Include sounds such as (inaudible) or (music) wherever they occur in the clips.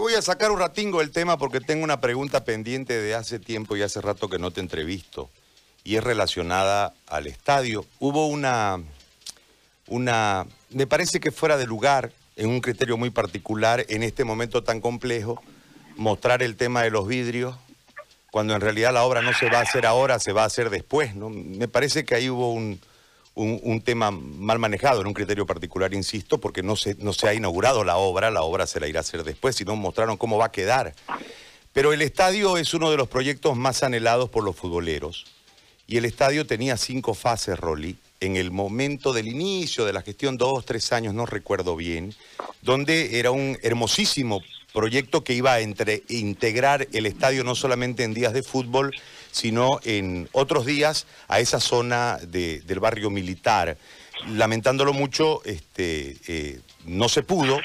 voy a sacar un ratingo del tema porque tengo una pregunta pendiente de hace tiempo y hace rato que no te entrevisto. Y es relacionada al estadio. Hubo una, una, me parece que fuera de lugar, en un criterio muy particular, en este momento tan complejo, mostrar el tema de los vidrios, cuando en realidad la obra no se va a hacer ahora, se va a hacer después. ¿no? Me parece que ahí hubo un, un, un tema mal manejado, en un criterio particular, insisto, porque no se, no se ha inaugurado la obra, la obra se la irá a hacer después, sino mostraron cómo va a quedar. Pero el estadio es uno de los proyectos más anhelados por los futboleros. Y el estadio tenía cinco fases, Rolly, en el momento del inicio de la gestión, dos, tres años, no recuerdo bien, donde era un hermosísimo proyecto que iba a integrar el estadio no solamente en días de fútbol, sino en otros días a esa zona de- del barrio militar. Lamentándolo mucho, este, eh, no se pudo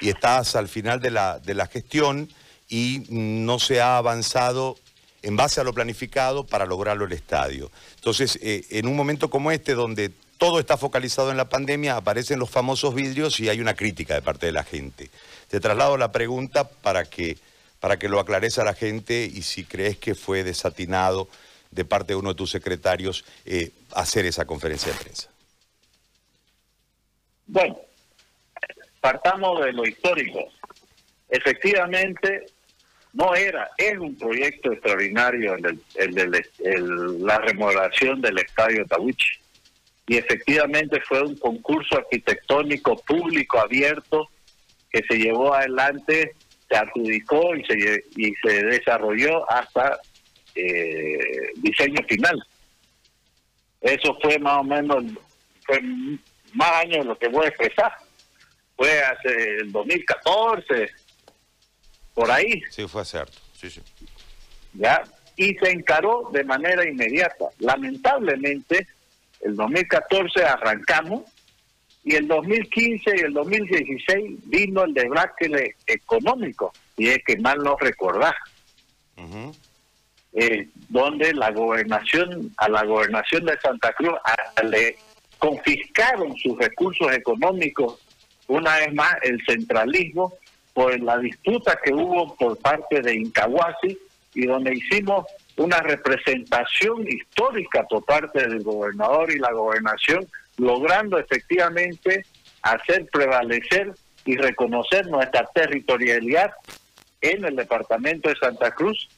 y estás al final de la, de la gestión y no se ha avanzado en base a lo planificado para lograrlo el estadio. Entonces, eh, en un momento como este, donde todo está focalizado en la pandemia, aparecen los famosos vidrios y hay una crítica de parte de la gente. Te traslado la pregunta para que, para que lo aclares a la gente y si crees que fue desatinado de parte de uno de tus secretarios eh, hacer esa conferencia de prensa. Bueno, partamos de lo histórico. Efectivamente, no era, es un proyecto extraordinario el, el- la remodelación del estadio Tawichi. Y efectivamente fue un concurso arquitectónico público abierto que se llevó adelante, se adjudicó y se, y se desarrolló hasta eh, diseño final. Eso fue más o menos, fue más años de lo que voy a expresar. Fue hace el 2014, por ahí, Sí, fue cierto. Sí, sí. ¿ya? Y se encaró de manera inmediata. Lamentablemente, el 2014 arrancamos y el 2015 y el 2016 vino el debacle económico, y es que mal no recordar, eh, donde la gobernación, a la gobernación de Santa Cruz a- le confiscaron sus recursos económicos, una vez más el centralismo, por la disputa que hubo por parte de Incahuasi y donde hicimos una representación histórica por parte del gobernador y la gobernación, logrando efectivamente hacer prevalecer y reconocer nuestra territorialidad en el departamento de Santa Cruz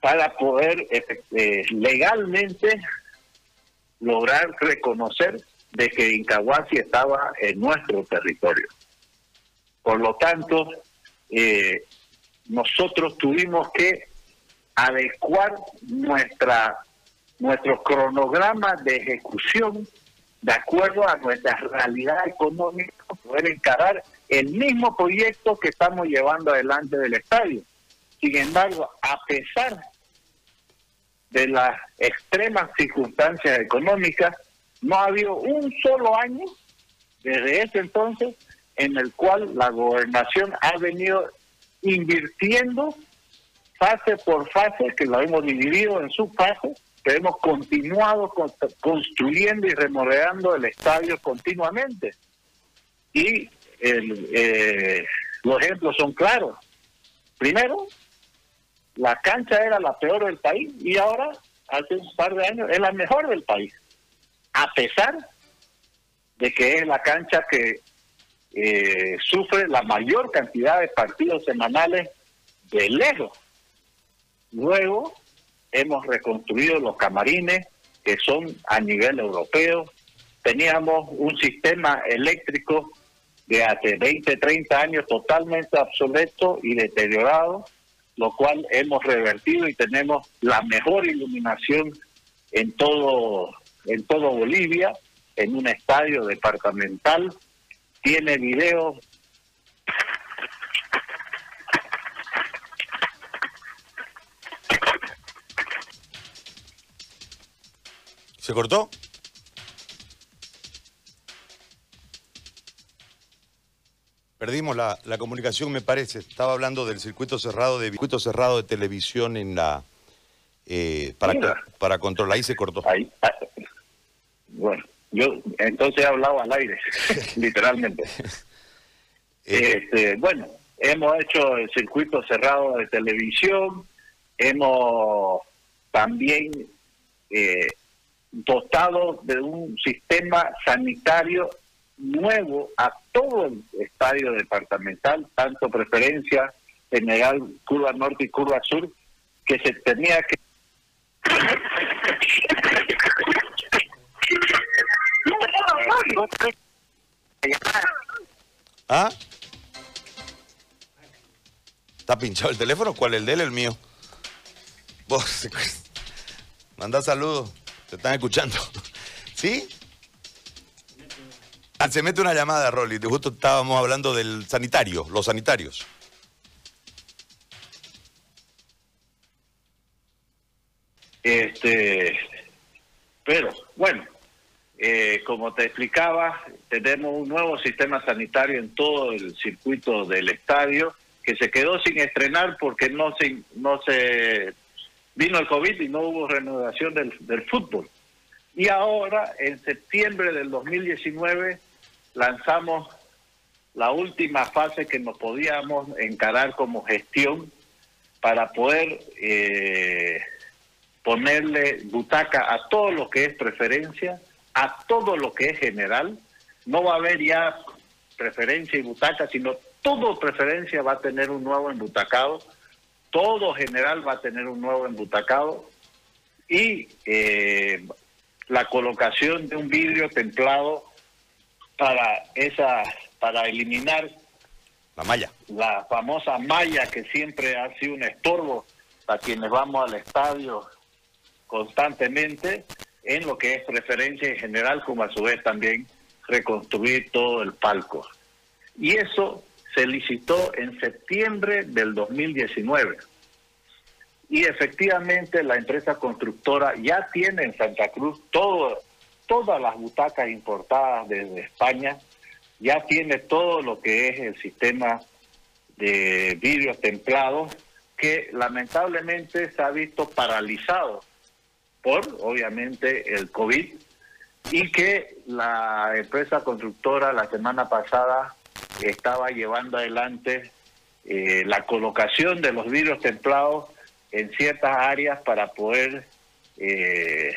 para poder eh, legalmente lograr reconocer de que Incahuasi estaba en nuestro territorio. Por lo tanto, eh, nosotros tuvimos que adecuar nuestra nuestro cronograma de ejecución de acuerdo a nuestra realidad económica, poder encarar el mismo proyecto que estamos llevando adelante del estadio. Sin embargo, a pesar de las extremas circunstancias económicas, no ha habido un solo año desde ese entonces en el cual la gobernación ha venido invirtiendo fase por fase, que lo hemos dividido en subfases, que hemos continuado con- construyendo y remodelando el estadio continuamente. Y el, eh, los ejemplos son claros. Primero, la cancha era la peor del país y ahora, hace un par de años, es la mejor del país. A pesar de que es la cancha que eh, sufre la mayor cantidad de partidos semanales de lejos. Luego hemos reconstruido los camarines que son a nivel europeo. Teníamos un sistema eléctrico de hace 20, 30 años totalmente obsoleto y deteriorado, lo cual hemos revertido y tenemos la mejor iluminación en todo en todo Bolivia, en un estadio departamental. Tiene videos ¿Se cortó? Perdimos la, la comunicación, me parece. Estaba hablando del circuito cerrado de circuito cerrado de televisión en la eh, para Mira. para controlar. Ahí se cortó. ahí. Bueno, yo entonces he hablado al aire, (laughs) literalmente. Eh, Este, bueno, hemos hecho el circuito cerrado de televisión, hemos también eh, dotado de un sistema sanitario nuevo a todo el estadio departamental, tanto preferencia general curva norte y curva sur, que se tenía que... ¿Ah? ¿Está pinchado el teléfono? ¿Cuál? ¿El de él el mío? Vos, (laughs) manda saludos, te están escuchando. (laughs) ¿Sí? Ah, se mete una llamada, Rolly. Justo estábamos hablando del sanitario, los sanitarios. Este, pero bueno, eh, como te explicaba, tenemos un nuevo sistema sanitario en todo el circuito del estadio que se quedó sin estrenar porque no se no se vino el COVID y no hubo renovación del, del fútbol. Y ahora, en septiembre del 2019, lanzamos la última fase que nos podíamos encarar como gestión para poder eh, ponerle butaca a todo lo que es preferencia, a todo lo que es general. No va a haber ya preferencia y butaca, sino todo preferencia va a tener un nuevo embutacado, todo general va a tener un nuevo embutacado y eh, la colocación de un vidrio templado para esa para eliminar la malla la famosa malla que siempre ha sido un estorbo para quienes vamos al estadio constantemente en lo que es preferencia en general, como a su vez también reconstruir todo el palco. Y eso se licitó en septiembre del 2019. Y efectivamente la empresa constructora ya tiene en Santa Cruz todo, todas las butacas importadas desde España, ya tiene todo lo que es el sistema de vidrios templados que lamentablemente se ha visto paralizado por, obviamente, el COVID y que la empresa constructora la semana pasada estaba llevando adelante eh, la colocación de los vidrios templados en ciertas áreas para poder, eh,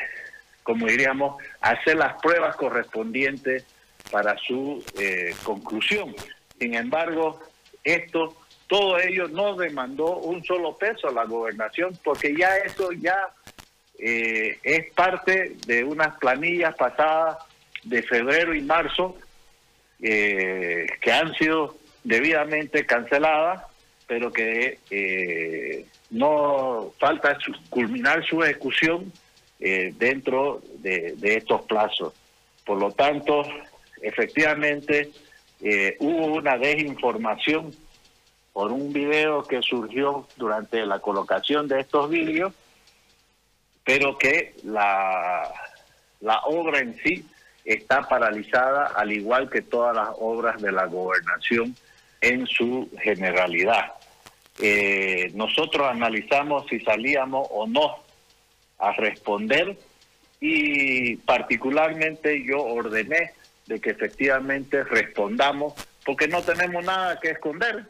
como diríamos, hacer las pruebas correspondientes para su eh, conclusión. Sin embargo, esto, todo ello no demandó un solo peso a la gobernación, porque ya eso ya eh, es parte de unas planillas pasadas de febrero y marzo eh, que han sido debidamente canceladas, pero que eh, no falta culminar su ejecución dentro de, estos plazos. Por lo tanto, efectivamente, hubo una desinformación por un video que surgió durante la colocación de estos vídeos pero que la, la obra en sí está paralizada, al igual que todas las obras de la gobernación en su generalidad. Eh, nosotros analizamos si salíamos o no a responder y particularmente yo ordené de que efectivamente respondamos porque no tenemos nada que esconder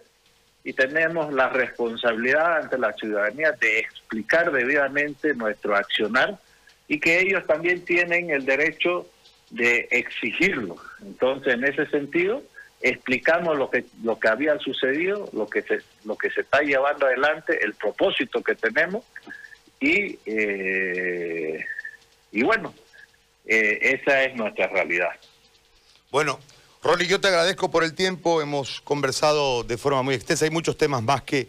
y tenemos la responsabilidad ante la ciudadanía de explicar debidamente nuestro accionar y que ellos también tienen el derecho de exigirlo. Entonces, en ese sentido, explicamos lo que lo que había sucedido, lo que se lo que se está llevando adelante, el propósito que tenemos y eh, y bueno, eh, esa es nuestra realidad. Bueno, Rolly, yo te agradezco por el tiempo, hemos conversado de forma muy extensa, hay muchos temas más que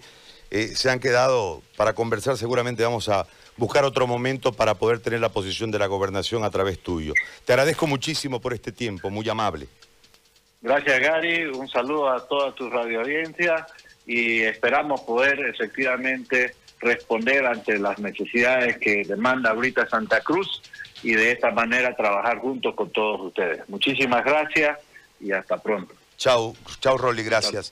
eh, se han quedado para conversar, seguramente vamos a buscar otro momento para poder tener la posición de la gobernación a través tuyo. Te agradezco muchísimo por este tiempo, muy amable. Gracias Gary, un saludo a toda tu radio audiencia y esperamos poder efectivamente responder ante las necesidades que demanda ahorita Santa Cruz y de esta manera trabajar juntos con todos ustedes. Muchísimas gracias y hasta pronto. Chau, chau Rolly, gracias.